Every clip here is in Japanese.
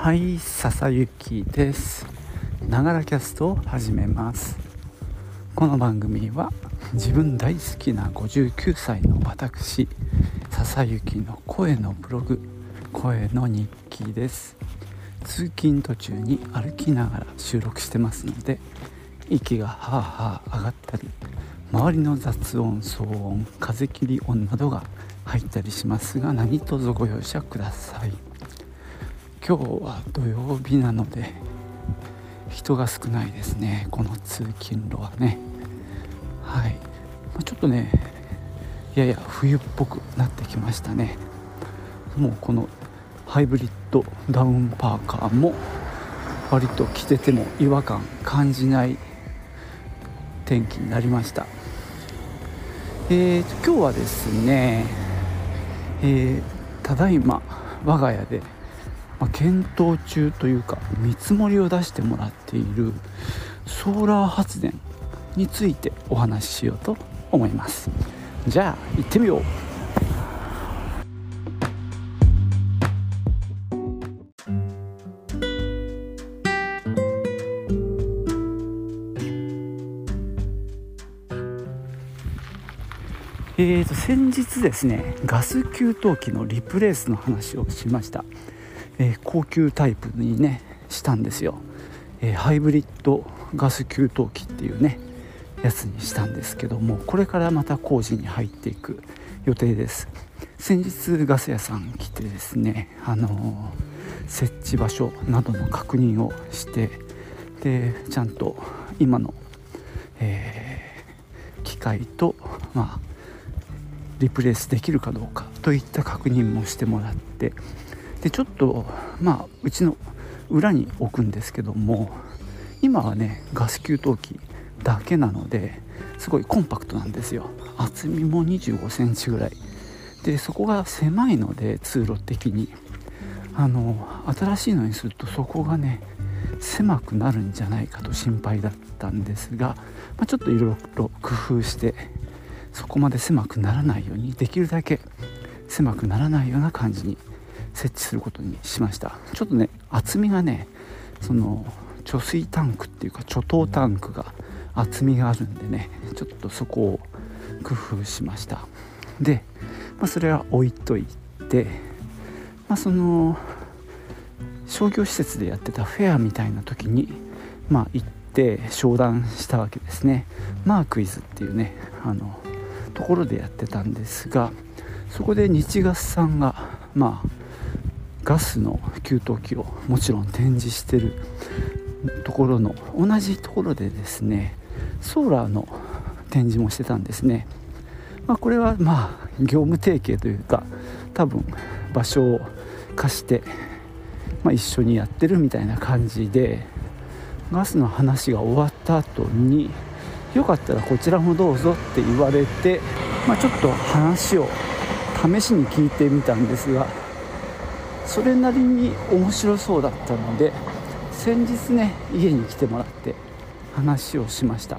はい笹雪です。ながらキャストを始めます。この番組は自分大好きな59歳の私笹雪の声のブログ声の日記です。通勤途中に歩きながら収録してますので息がはあはあ上がったり周りの雑音騒音風切り音などが入ったりしますが何卒ご容赦ください。今日は土曜日なので人が少ないですねこの通勤路はね。はい。まちょっとねやや冬っぽくなってきましたね。もうこのハイブリッドダウンパーカーも割と着てても違和感感じない天気になりました。えー、今日はですね、えー、ただいま我が家で、まあ、検討中というか見積もりを出してもらっているソーラー発電についてお話ししようと思います。じゃあ行ってみよう。えーと、先日ですねガス給湯器のリプレースの話をしました、えー、高級タイプにねしたんですよ、えー、ハイブリッドガス給湯器っていうねやつにしたんですけどもこれからまた工事に入っていく予定です。先日ガス屋さん来てですねあのー、設置場所などの確認をしてでちゃんと今の、えー、機械とまあリプレイスできるかどうかといった確認もしてもらってでちょっとまあうちの裏に置くんですけども今はねガス給湯器だけなのですごいコンパクトなんですよ。厚みも2 5センチぐらい。でそこが狭いので通路的に。あの新しいのにするとそこがね狭くなるんじゃないかと心配だったんですが、まあ、ちょっといろいろ工夫してそこまで狭くならないようにできるだけ狭くならないような感じに設置することにしました。ちょっとね厚みがねその貯水タンクっていうか貯湯タンクが厚みがあるんでねちょっとそこを工夫しました。で、まあ、それは置いといて、まあ、その商業施設でやってたフェアみたいな時にまあ行って商談したわけですね。マークイズっていうねあのところでやってたんですがそこで日ガスさんがまあガスの給湯器をもちろん展示してるところの同じところでですねソーラーの展示もしてたんですね、まあ、これはまあ業務提携というか多分場所を貸して、まあ、一緒にやってるみたいな感じでガスの話が終わった後によかったらこちらもどうぞって言われて、まあ、ちょっと話を試しに聞いてみたんですがそれなりに面白そうだったので先日ね家に来てもらって話をしました。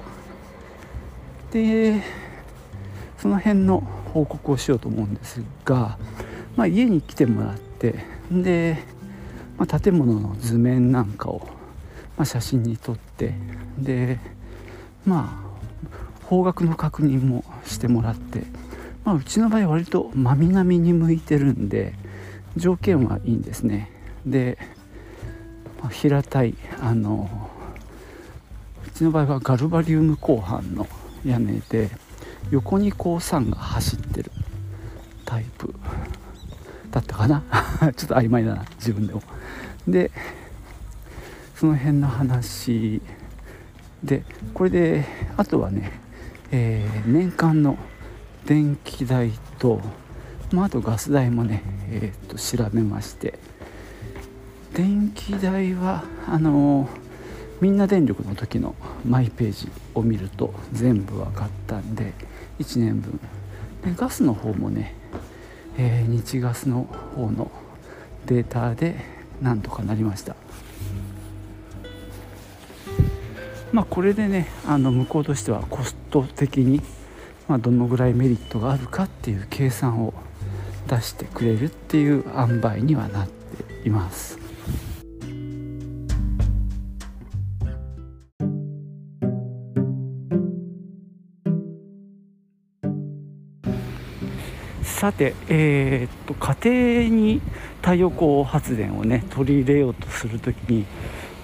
でその辺の報告をしようと思うんですが、まあ、家に来てもらってで、まあ、建物の図面なんかを、まあ、写真に撮ってでまあ方角の確認もしてもらって、まあ、うちの場合割と真南に向いてるんで条件はいいんですね。で、平たいあのうちの場合はガルバリウム鋼板の屋根で横にこう酸が走ってるタイプだったかな。ちょっと曖昧だな自分でも。でその辺の話でこれであとはね、えー、年間の電気代と、まあ、あとガス代もね、えー、と調べまして。電気代はあのー、みんな電力の時のマイページを見ると全部分かったんで1年分。でガスの方もね、えー、日ガスの方のデータでなんとかなりました。まあ、これでねあの向こうとしてはコスト的に、まあ、どのぐらいメリットがあるかっていう計算を出してくれるっていう塩梅にはなっています。さて、えー、っと家庭に太陽光発電をね取り入れようとする時に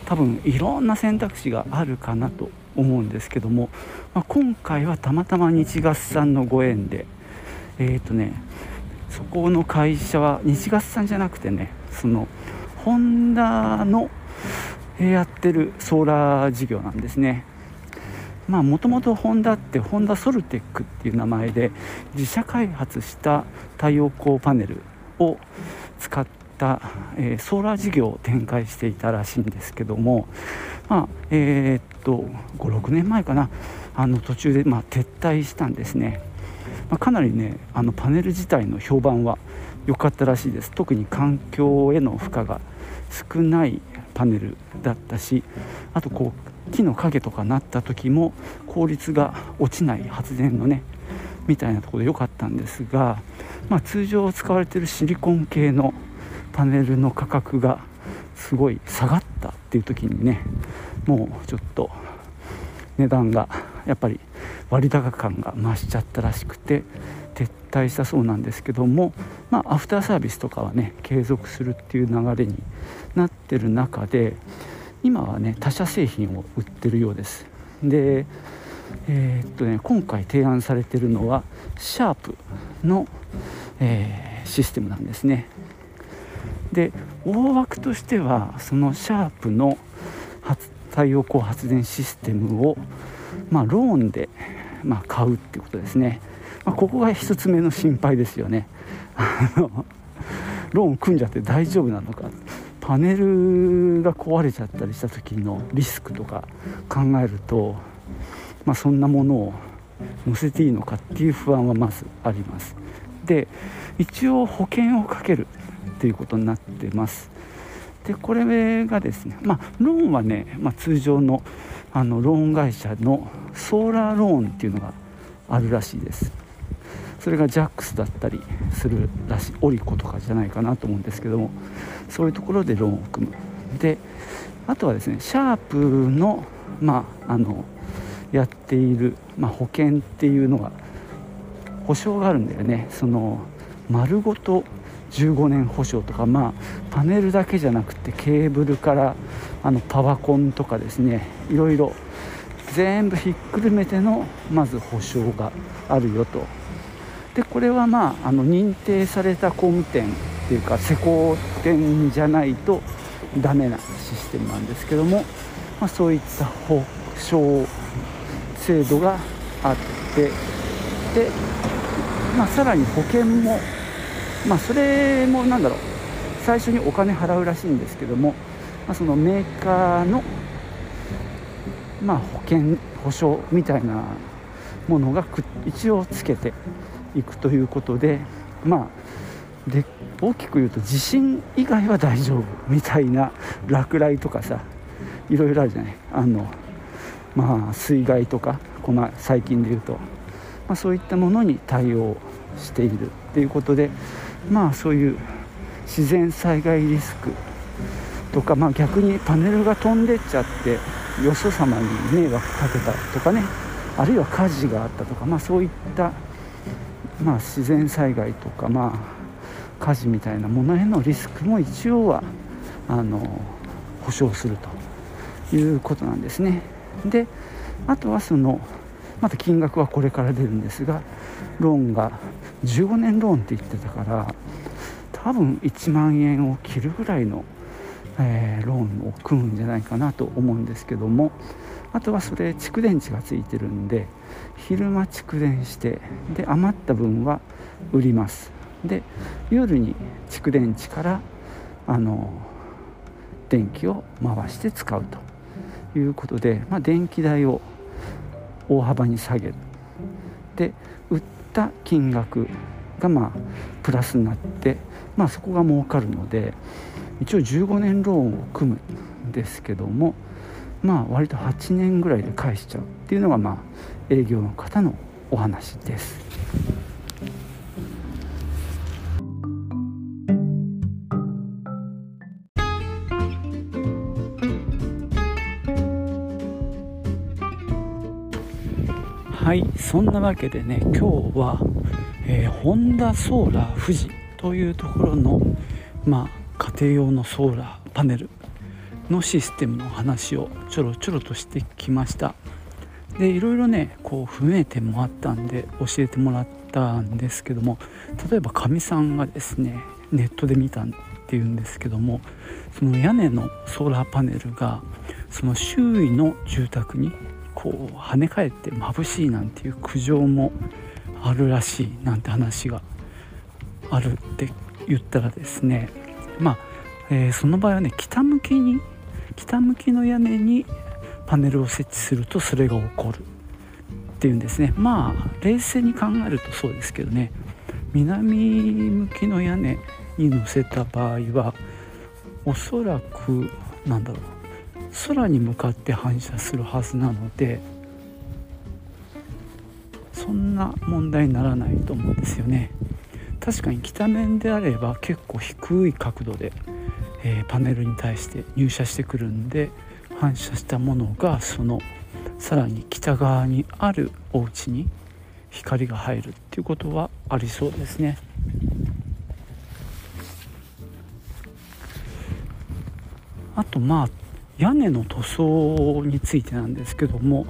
多分いろんな選択肢があるかなと思うんですけども、まあ、今回はたまたま日月さんのご縁でえっ、とねそこの会社は日月さんじゃなくてねそのホンダのやってるソーラー事業なんですね。まあもともとホンダってホンダソルテックっていう名前で自社開発した太陽光パネルを使った、えー、ソーラー事業を展開していたらしいんですけどもまあえー、っと56年前かな。あの途中でまあ撤退したんですね、まあ、かなりねあのパネル自体の評判は良かったらしいです。特に環境への負荷が少ないパネルだったしあとこう木の影とかなった時も効率が落ちない発電のねみたいなところで良かったんですが、まあ、通常使われているシリコン系のパネルの価格がすごい下がったっていう時にねもうちょっと値段がやっぱり割高感が増しちゃったらしくて撤退したそうなんですけども、まあ、アフターサービスとかはね継続するっていう流れになってる中で今はね他社製品を売ってるようです。でえー、っとね今回提案されてるのはシャープの、えー、システムなんですね。で大枠としてはそのシャープの太陽光発電システムを、まあ、ローンで、まあ、買うっていうことですね。まあ、ここが1つ目の心配ですよね。ローン組んじゃって大丈夫なのか。パネルが壊れちゃったりした時のリスクとか考えると、まあ、そんなものを載せていいのかっていう不安はまずあります。で一応保険をかけるっていうことになってます。でこれがですねまあローンはね、まあ、通常のあのローン会社のソーラーローンっていうのがあるらしいです。それが JAX だったりするらしいオリコとかじゃないかなと思うんですけどもそういうところでローンを組む。であとはですねシャープの,、まあ、あのやっている、まあ、保険っていうのが保証があるんだよね。その丸ごと15年保証とかまあパネルだけじゃなくてケーブルからあのパワコンとかですねいろいろ全部ひっくるめてのまず保証があるよと。でこれはまああの認定された工務店っていうか施工店じゃないとダメなシステムなんですけども、まあ、そういった保証制度があってで、まあ、さらに保険も、まあ、それもなんだろう最初にお金払うらしいんですけども、まあ、そのメーカーの、まあ、保険保証みたいなものが一応つけていくということでまあで大きく言うと地震以外は大丈夫みたいな 落雷とかさいろいろあるじゃない。あのまあ水害とかこの最近で言うと、まあ、そういったものに対応しているっていうことでまあそういう自然災害リスクとか、まあ、逆にパネルが飛んでっちゃってよそ様に迷惑かけたとかねあるいは火事があったとか、まあ、そういったまあ、自然災害とか、まあ、火事みたいなものへのリスクも一応はあの保証するということなんですね。であとはそのまた金額はこれから出るんですがローンが15年ローンって言ってたから多分1万円を切るぐらいの、えー、ローンを組むんじゃないかなと思うんですけどもあとはそれ蓄電池がついてるんで昼間蓄電してで余った分は売ります。で夜に蓄電池からあの電気を回して使うということで、まあ、電気代を大幅に下げる。で売った金額がまあプラスになって、まあ、そこが儲かるので一応15年ローンを組むんですけどもまあ割と8年ぐらいで返しちゃうっていうのがまあ営業の方のお話です。はいそんなわけでね今日は、えー、ホンダソーラー富士というところの、まあ、家庭用のソーラーパネルのシステムの話をちょろちょろとしてきました。でいろいろねこう不明点もあったんで教えてもらったんですけども例えばかみさんがですねネットで見たっていうんですけどもその屋根のソーラーパネルがその周囲の住宅にこう跳ね返って眩しいなんていう苦情もあるらしいなんて話があるって言ったらですねまあ、えー、その場合はね北向きに北向きの屋根にパネルを設置するとそれが起こるっていうんですね。まあ冷静に考えるとそうですけどね。南向きの屋根に乗せた場合はおそらくなんだろう空に向かって反射するはずなのでそんな問題にならないと思うんですよね。確かに北面であれば結構低い角度で、えー、パネルに対して入射してくるんで反射したものがそのさらに北側にあるお家に光が入るっていうことはありそうですね。あとまあ屋根の塗装についてなんですけども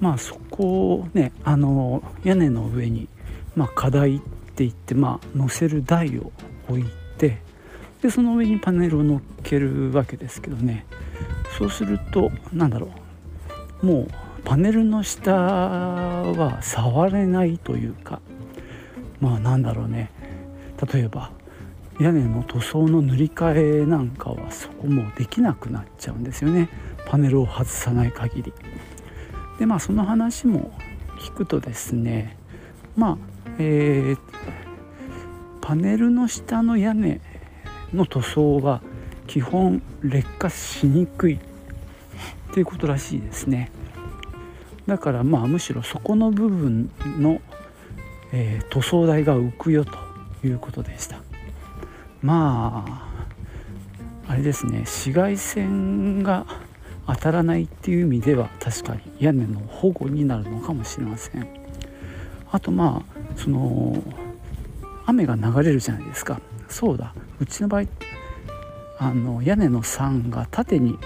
まあそこをねあの屋根の上に、まあ、課題って言って、まあ、乗せる台を置いてでその上にパネルを乗っけるわけですけどね。そうすると何だろう。もうパネルの下は触れないというかまあなんだろうね。例えば屋根の塗装の塗り替えなんかはそこもできなくなっちゃうんですよね。パネルを外さない限り。でまあその話も聞くとですねまあえー、パネルの下の屋根の塗装は基本劣化しにくいっていうことらしいですね。だからまあむしろそこの部分の、えー、塗装代が浮くよということでした。まああれですね。紫外線が当たらないっていう意味では確かに屋根の保護になるのかもしれません。あとまあその雨が流れるじゃないですか。そうだ。うちの場合あの屋根の桟が縦に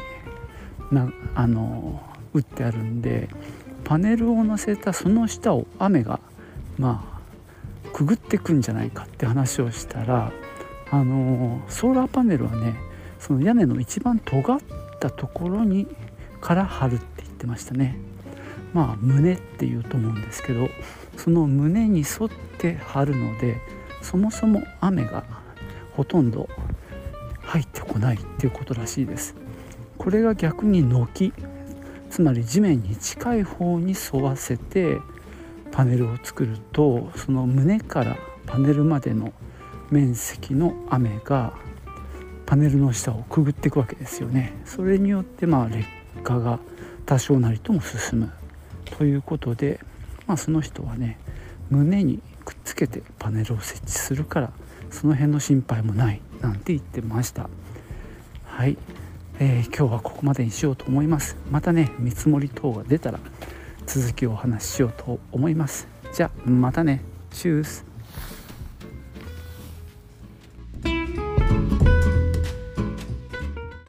なあの打ってあるんでパネルを乗せたその下を雨がまあくぐってくんじゃないかって話をしたらあのソーラーパネルはねその屋根の一番尖ったところにから張るって言ってましたね。まあ胸っていうと思うんですけどその胸に沿って張るのでそもそも雨がほとんど入ってこないっていうことらしいです。これが逆に軒つまり地面に近い方に沿わせてパネルを作るとその胸からパネルまでの面積の雨がパネルの下をくぐっていくわけですよね。それによってまあ劣化が多少なりとも進むということで、まあ、その人はね胸にくっつけてパネルを設置するからその辺の心配もないなんて言ってました。はい、えー、今日はここまでにしようと思います。またね見積もり等が出たら続きをお話ししようと思います。じゃあまたね。チュース。